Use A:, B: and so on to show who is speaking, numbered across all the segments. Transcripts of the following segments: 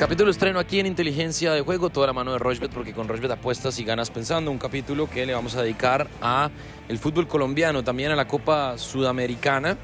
A: Capítulo estreno aquí en Inteligencia de Juego, toda la mano de Rochbet, porque con Rochbet apuestas y ganas pensando. Un capítulo que le vamos a dedicar a el fútbol colombiano, también a la Copa Sudamericana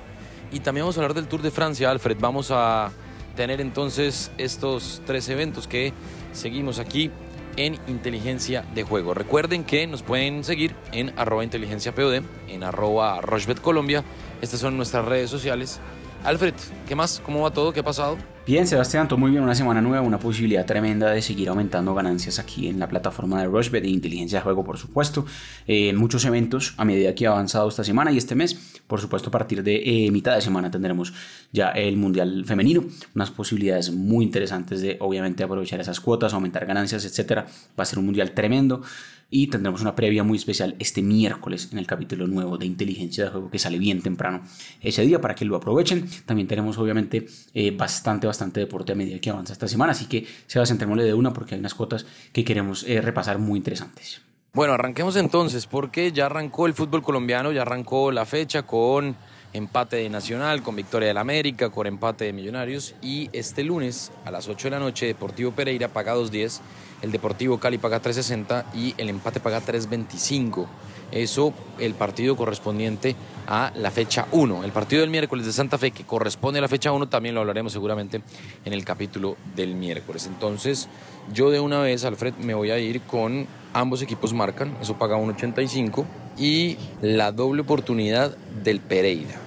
A: y también vamos a hablar del Tour de Francia, Alfred. Vamos a tener entonces estos tres eventos que seguimos aquí en Inteligencia de Juego. Recuerden que nos pueden seguir en arroba inteligencia POD, en arroba Rochbet Colombia. Estas son nuestras redes sociales. Alfred, ¿qué más? ¿Cómo va todo? ¿Qué ha pasado?
B: Bien, Sebastián, todo muy bien, una semana nueva, una posibilidad tremenda de seguir aumentando ganancias aquí en la plataforma de Rushbet de inteligencia de juego, por supuesto. Eh, muchos eventos a medida que ha avanzado esta semana y este mes. Por supuesto, a partir de eh, mitad de semana tendremos ya el Mundial Femenino, unas posibilidades muy interesantes de obviamente aprovechar esas cuotas, aumentar ganancias, etcétera. Va a ser un Mundial tremendo y tendremos una previa muy especial este miércoles en el capítulo nuevo de inteligencia de juego que sale bien temprano ese día para que lo aprovechen. También tenemos obviamente eh, bastante, bastante deporte a medida que avanza esta semana, así que se va centrémosle de una porque hay unas cuotas que queremos eh, repasar muy interesantes.
A: Bueno, arranquemos entonces porque ya arrancó el fútbol colombiano, ya arrancó la fecha con empate de Nacional, con victoria del América, con empate de Millonarios y este lunes a las 8 de la noche Deportivo Pereira paga 2.10 el Deportivo Cali paga 3.60 y el empate paga 3.25. Eso el partido correspondiente a la fecha 1. El partido del miércoles de Santa Fe que corresponde a la fecha 1 también lo hablaremos seguramente en el capítulo del miércoles. Entonces yo de una vez, Alfred, me voy a ir con ambos equipos marcan, eso paga 1.85 y la doble oportunidad del Pereira,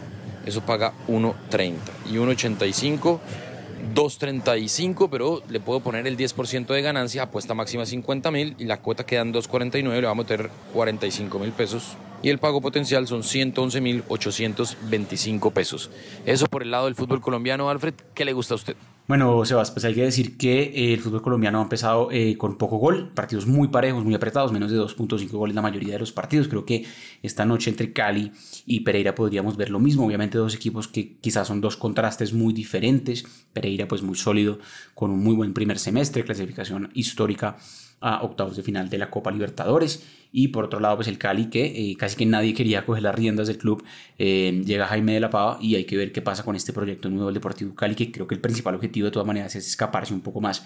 A: eso paga 1.30 y 1.85 2.35, pero le puedo poner el 10% de ganancia, apuesta máxima 50 mil y la cuota quedan 2.49, le vamos a meter 45 mil pesos y el pago potencial son 111 mil 825 pesos. Eso por el lado del fútbol colombiano, Alfred, ¿qué le gusta a usted?
B: Bueno, Sebas, pues hay que decir que eh, el fútbol colombiano ha empezado eh, con poco gol, partidos muy parejos, muy apretados, menos de 2.5 goles la mayoría de los partidos. Creo que esta noche entre Cali y Pereira podríamos ver lo mismo. Obviamente dos equipos que quizás son dos contrastes muy diferentes. Pereira pues muy sólido, con un muy buen primer semestre, clasificación histórica a octavos de final de la Copa Libertadores. Y por otro lado, pues el Cali, que eh, casi que nadie quería coger las riendas del club. Eh, llega Jaime de la Pava y hay que ver qué pasa con este proyecto nuevo del Deportivo Cali, que creo que el principal objetivo de todas maneras es escaparse un poco más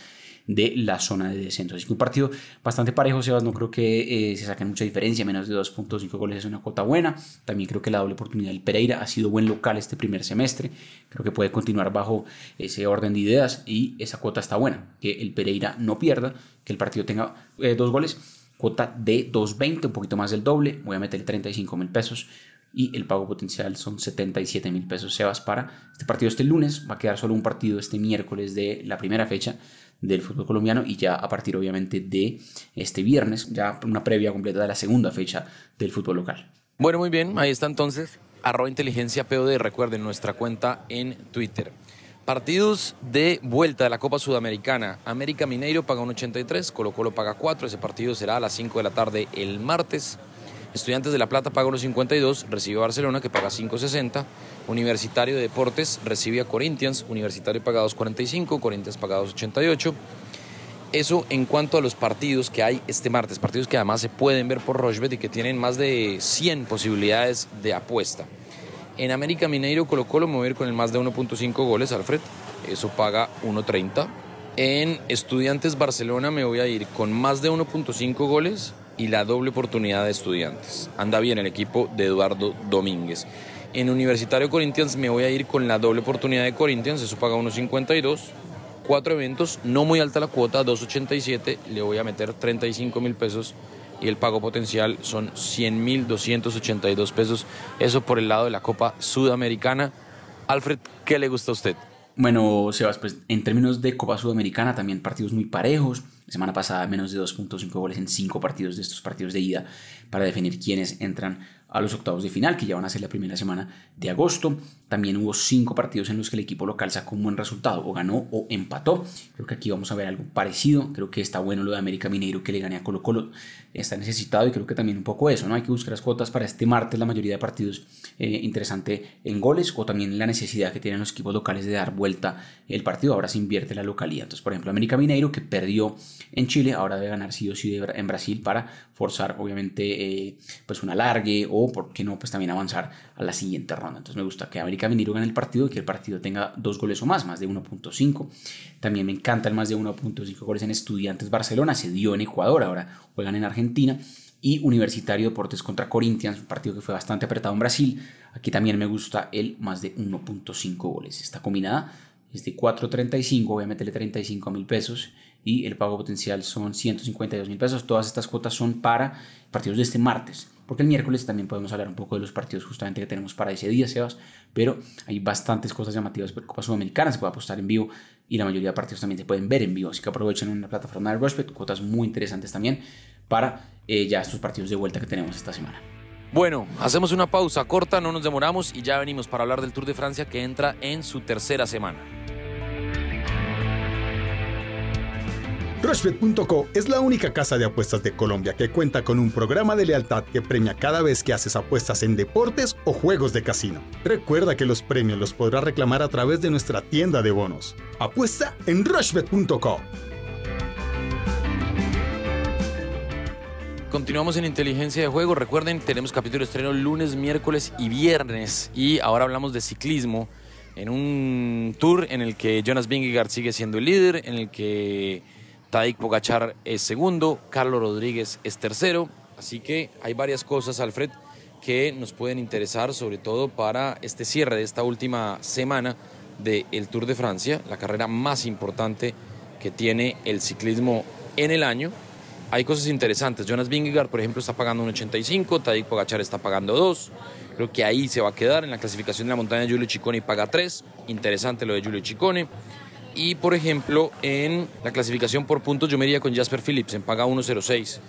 B: de la zona de descenso. Así que un partido bastante parejo, Sebas, no creo que eh, se saquen mucha diferencia, menos de 2.5 goles es una cuota buena. También creo que la doble oportunidad del Pereira ha sido buen local este primer semestre, creo que puede continuar bajo ese orden de ideas y esa cuota está buena, que el Pereira no pierda, que el partido tenga eh, dos goles, cuota de 2.20, un poquito más del doble, voy a meterle 35 mil pesos y el pago potencial son 77 mil pesos. Sebas para este partido este lunes, va a quedar solo un partido este miércoles de la primera fecha del fútbol colombiano y ya a partir obviamente de este viernes, ya una previa completa de la segunda fecha del fútbol local.
A: Bueno, muy bien, ahí está entonces, arroba inteligencia POD, recuerden nuestra cuenta en Twitter. Partidos de vuelta de la Copa Sudamericana. América Mineiro paga un 83, Colo Colo paga 4. Ese partido será a las 5 de la tarde el martes. Estudiantes de La Plata paga 1.52, recibe a Barcelona que paga 5.60. Universitario de Deportes recibe a Corinthians, Universitario paga 2.45, Corinthians paga 2.88. Eso en cuanto a los partidos que hay este martes, partidos que además se pueden ver por Rochbet y que tienen más de 100 posibilidades de apuesta. En América Mineiro Colo Colo mover con el más de 1.5 goles, Alfred, eso paga 1.30. En Estudiantes Barcelona me voy a ir con más de 1.5 goles y la doble oportunidad de estudiantes. Anda bien el equipo de Eduardo Domínguez. En Universitario Corinthians me voy a ir con la doble oportunidad de Corinthians, eso paga 1.52. Cuatro eventos, no muy alta la cuota, 2.87, le voy a meter 35 mil pesos y el pago potencial son 100 mil 282 pesos. Eso por el lado de la Copa Sudamericana. Alfred, ¿qué le gusta a usted?
B: Bueno, Sebas, pues en términos de Copa Sudamericana también partidos muy parejos. La semana pasada menos de 2.5 goles en 5 partidos de estos partidos de ida para definir quiénes entran a los octavos de final, que ya van a ser la primera semana de agosto. También hubo cinco partidos en los que el equipo local sacó un buen resultado, o ganó o empató. Creo que aquí vamos a ver algo parecido. Creo que está bueno lo de América Mineiro que le gane a Colo Colo. Está necesitado y creo que también un poco eso, ¿no? Hay que buscar las cuotas para este martes, la mayoría de partidos eh, interesante en goles o también la necesidad que tienen los equipos locales de dar vuelta el partido. Ahora se invierte la localidad. Entonces, por ejemplo, América Mineiro que perdió en Chile, ahora debe ganar sí o sí en Brasil para forzar, obviamente, eh, pues un alargue o por qué no, pues también avanzar a la siguiente ronda. Entonces me gusta que América Mineiro gane el partido y que el partido tenga dos goles o más, más de 1.5. También me encanta el más de 1.5 goles en Estudiantes Barcelona, se dio en Ecuador, ahora juegan en Argentina. Y Universitario Deportes contra Corinthians, un partido que fue bastante apretado en Brasil. Aquí también me gusta el más de 1.5 goles. Esta combinada es de 4.35, voy a meterle 35 mil pesos y el pago potencial son 152 mil pesos. Todas estas cuotas son para partidos de este martes, porque el miércoles también podemos hablar un poco de los partidos justamente que tenemos para ese día, Sebas, pero hay bastantes cosas llamativas por Copa Sudamericana, se puede apostar en vivo y la mayoría de partidos también se pueden ver en vivo, así que aprovechen una plataforma de Rushbet, cuotas muy interesantes también para eh, ya estos partidos de vuelta que tenemos esta semana.
A: Bueno, hacemos una pausa corta, no nos demoramos y ya venimos para hablar del Tour de Francia que entra en su tercera semana.
C: Rushbet.co es la única casa de apuestas de Colombia que cuenta con un programa de lealtad que premia cada vez que haces apuestas en deportes o juegos de casino. Recuerda que los premios los podrás reclamar a través de nuestra tienda de bonos. Apuesta en Rushbet.co.
A: Continuamos en inteligencia de juego. Recuerden, tenemos capítulo de estreno lunes, miércoles y viernes. Y ahora hablamos de ciclismo en un tour en el que Jonas Vingegaard sigue siendo el líder, en el que Tadej Pogachar es segundo, Carlos Rodríguez es tercero, así que hay varias cosas, Alfred, que nos pueden interesar, sobre todo para este cierre de esta última semana del Tour de Francia, la carrera más importante que tiene el ciclismo en el año. Hay cosas interesantes. Jonas Vingegaard, por ejemplo, está pagando un 85, Tadej Pogachar está pagando 2. Creo que ahí se va a quedar en la clasificación de la montaña. Giulio Ciccone paga 3. Interesante lo de Giulio Ciccone. Y por ejemplo, en la clasificación por puntos yo me iría con Jasper Phillips, en paga 1.06.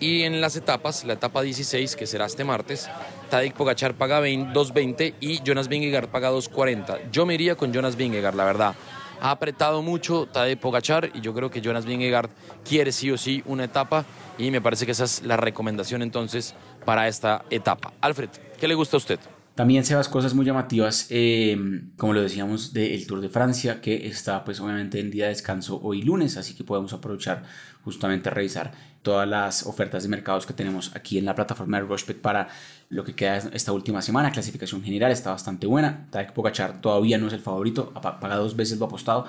A: Y en las etapas, la etapa 16, que será este martes, Tadej Pogachar paga 2.20 y Jonas Vingegaard paga 2.40. Yo me iría con Jonas Vingegaard, la verdad. Ha apretado mucho Tadej Pogachar y yo creo que Jonas Vingegaard quiere sí o sí una etapa y me parece que esa es la recomendación entonces para esta etapa. Alfred, ¿qué le gusta a usted?
B: También se las cosas muy llamativas, em, como lo decíamos, del Tour de Francia, que está pues obviamente en día de descanso hoy lunes, así que podemos aprovechar justamente a revisar todas las ofertas de mercados que tenemos aquí en la plataforma de Rushbet para lo que queda esta última semana. Clasificación general está bastante buena. Tadej Pogachar todavía no es el favorito, ha pagado dos veces lo apostado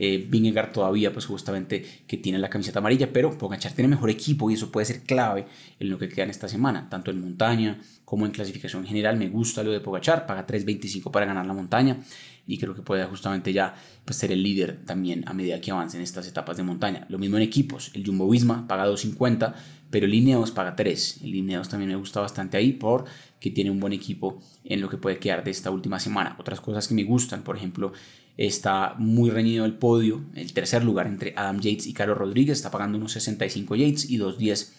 B: eh, todavía, pues justamente que tiene la camiseta amarilla, pero Pogachar tiene mejor equipo y eso puede ser clave en lo que queda en esta semana, tanto en montaña como en clasificación general. Me gusta lo de Pogachar, paga 3.25 para ganar la montaña y creo que puede justamente ya pues, ser el líder también a medida que avancen estas etapas de montaña. Lo mismo en equipos, el Jumbo Visma paga 2.50, pero el Ineos paga 3. El Ineos también me gusta bastante ahí porque tiene un buen equipo en lo que puede quedar de esta última semana. Otras cosas que me gustan, por ejemplo, Está muy reñido el podio, el tercer lugar entre Adam Yates y Carlos Rodríguez. Está pagando unos 65 Yates y 2.10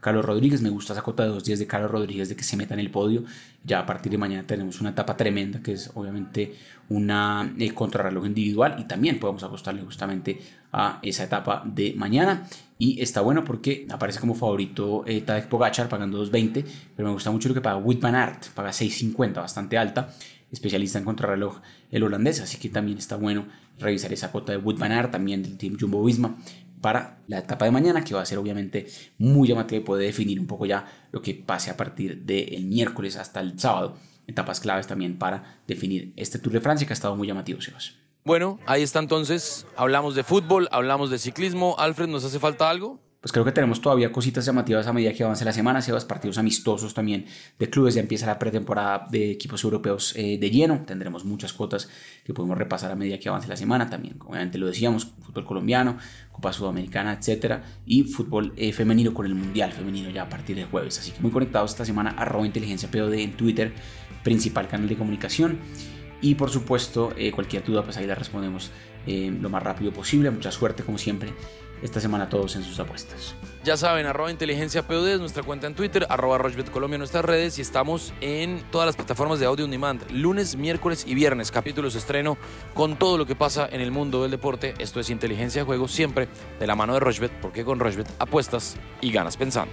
B: Carlos Rodríguez. Me gusta esa cota de 2.10 de Carlos Rodríguez de que se meta en el podio. Ya a partir de mañana tenemos una etapa tremenda que es obviamente una eh, contrarreloj individual y también podemos apostarle justamente a esa etapa de mañana. Y está bueno porque aparece como favorito eh, Tadej Pogachar pagando 2.20, pero me gusta mucho lo que paga Wood Van Aert, paga 6.50, bastante alta especialista en contrarreloj el holandés, así que también está bueno revisar esa cuota de Wood Van Aert, también del Team Jumbo Visma, para la etapa de mañana, que va a ser obviamente muy llamativa y puede definir un poco ya lo que pase a partir del miércoles hasta el sábado. Etapas claves también para definir este Tour de Francia que ha estado muy llamativo, Sebas.
A: Bueno, ahí está entonces. Hablamos de fútbol, hablamos de ciclismo. Alfred, ¿nos hace falta algo?
B: Pues creo que tenemos todavía cositas llamativas a medida que avance la semana, se partidos amistosos también de clubes, ya empieza la pretemporada de equipos europeos eh, de lleno, tendremos muchas cuotas que podemos repasar a medida que avance la semana, también obviamente lo decíamos, fútbol colombiano, Copa Sudamericana, etcétera, y fútbol eh, femenino con el Mundial femenino ya a partir del jueves, así que muy conectados esta semana, arroba inteligencia POD en Twitter, principal canal de comunicación, y por supuesto, eh, cualquier duda, pues ahí la respondemos lo más rápido posible. Mucha suerte, como siempre, esta semana todos en sus apuestas.
A: Ya saben, arroba inteligencia es nuestra cuenta en Twitter, arroba Rochbet Colombia en nuestras redes y estamos en todas las plataformas de audio on demand, lunes, miércoles y viernes, capítulos estreno con todo lo que pasa en el mundo del deporte. Esto es inteligencia de juego siempre de la mano de Rochbet, porque con Rochbet apuestas y ganas pensando.